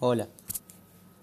Hola.